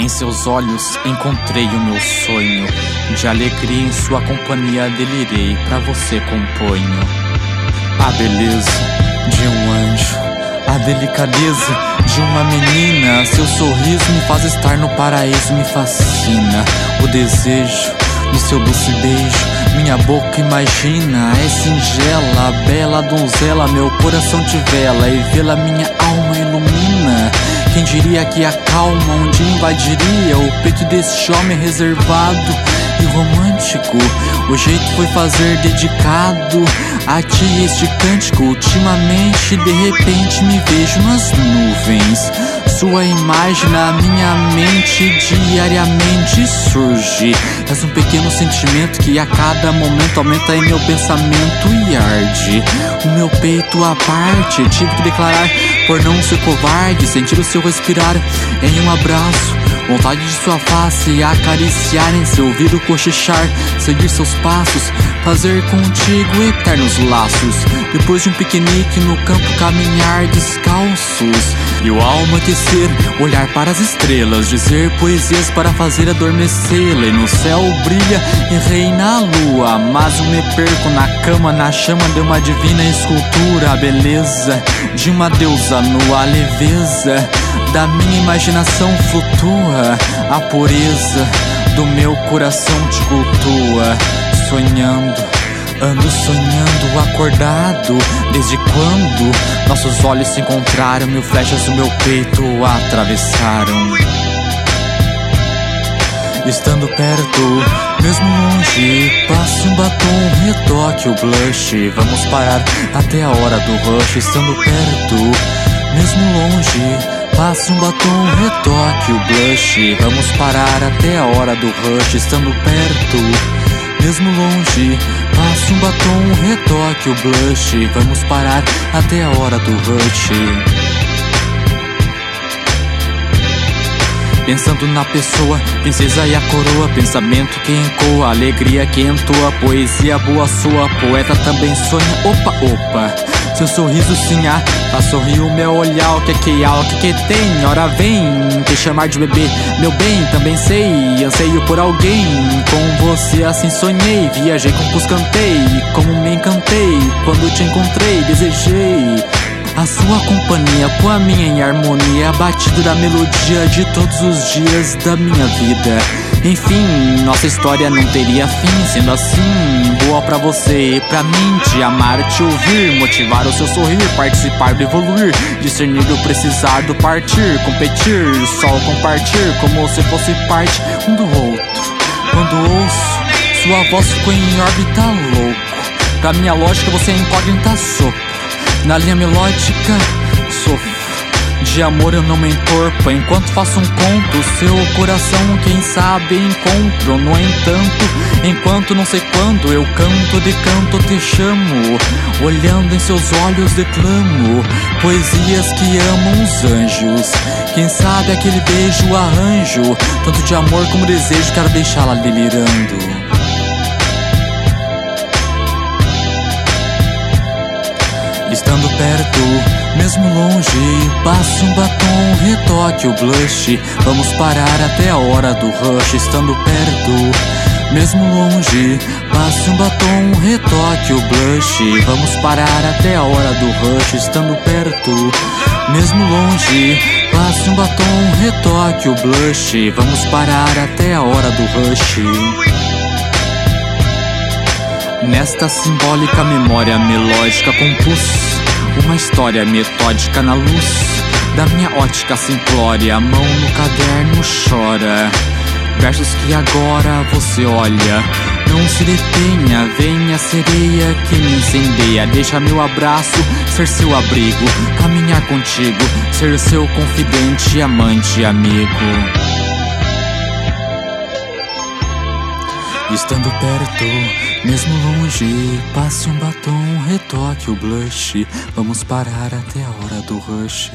Em seus olhos encontrei o meu sonho. De alegria em sua companhia delirei, pra você componho. A beleza de um anjo, a delicadeza de uma menina. Seu sorriso me faz estar no paraíso, me fascina. O desejo do seu doce beijo. Minha boca imagina, é singela, bela donzela, meu coração te vela e vê-la minha alma ilumina. Quem diria que a calma dia invadiria o peito deste homem reservado e romântico? O jeito foi fazer dedicado a ti este cântico. Ultimamente, de repente, me vejo nas nuvens. Sua imagem na minha mente diariamente surge. És um pequeno sentimento que a cada momento aumenta em meu pensamento e arde. O meu peito à parte, tive que declarar por não ser covarde, sentir o seu respirar em um abraço. Vontade de sua face acariciar em seu ouvido cochichar, seguir seus passos, fazer contigo eternos laços. Depois de um piquenique no campo caminhar descalços e o alma aquecer, olhar para as estrelas, dizer poesias para fazer adormecê-la. E no céu brilha e reina a lua, mas eu me perco na cama, na chama de uma divina escultura, a beleza de uma deusa nua, a leveza da minha imaginação flutua, a pureza do meu coração te cultua, sonhando, ando sonhando acordado. Desde quando nossos olhos se encontraram, mil flechas do meu peito atravessaram. Estando perto, mesmo longe, passe um batom, retoque o blush. Vamos parar até a hora do rush. Estando perto, mesmo longe. Passe um batom, retoque o blush. Vamos parar até a hora do rush, estando perto, mesmo longe. Passe um batom, retoque o blush. Vamos parar até a hora do rush. Pensando na pessoa, princesa e a coroa Pensamento que encoa, alegria que entoa Poesia boa sua, poeta também sonha Opa, opa seu sorriso sim há, faz sorrir o meu olhar O que é que há, o que que tem, ora vem Te chamar de bebê, meu bem, também sei Anseio por alguém, com você assim sonhei Viajei, compus, cantei, como me encantei Quando te encontrei, desejei. A sua companhia com a minha em harmonia, batida da melodia de todos os dias da minha vida. Enfim, nossa história não teria fim, sendo assim, boa pra você e pra mim, te amar, te ouvir, motivar o seu sorrir, participar do evoluir, discernir do precisar do partir, competir, só compartilhar como se fosse parte um do outro. Quando ouço, sua voz ficou em órbita louco. Pra minha lógica, você é incógnita sopro. Na linha melódica, sofro. De amor eu não me encorpo enquanto faço um conto. Seu coração, quem sabe, encontro. No entanto, enquanto não sei quando eu canto de canto, te chamo. Olhando em seus olhos, declamo poesias que amam os anjos. Quem sabe aquele beijo arranjo, tanto de amor como desejo, quero deixá-la delirando. Estando perto, mesmo longe, passe um batom, retoque o blush. Vamos parar até a hora do rush. Estando perto, mesmo longe, passe um batom, retoque o blush. Vamos parar até a hora do rush. Estando perto, mesmo longe, passe um batom, retoque o blush. Vamos parar até a hora do rush. Nesta simbólica memória melódica compus uma história metódica na luz da minha ótica simplória. Mão no caderno chora. Versos que agora você olha. Não se detenha, venha sereia que me incendeia. Deixa meu abraço ser seu abrigo. Caminhar contigo, ser seu confidente, amante, amigo. Estando perto, mesmo longe, passe um batom, retoque o blush. Vamos parar até a hora do rush.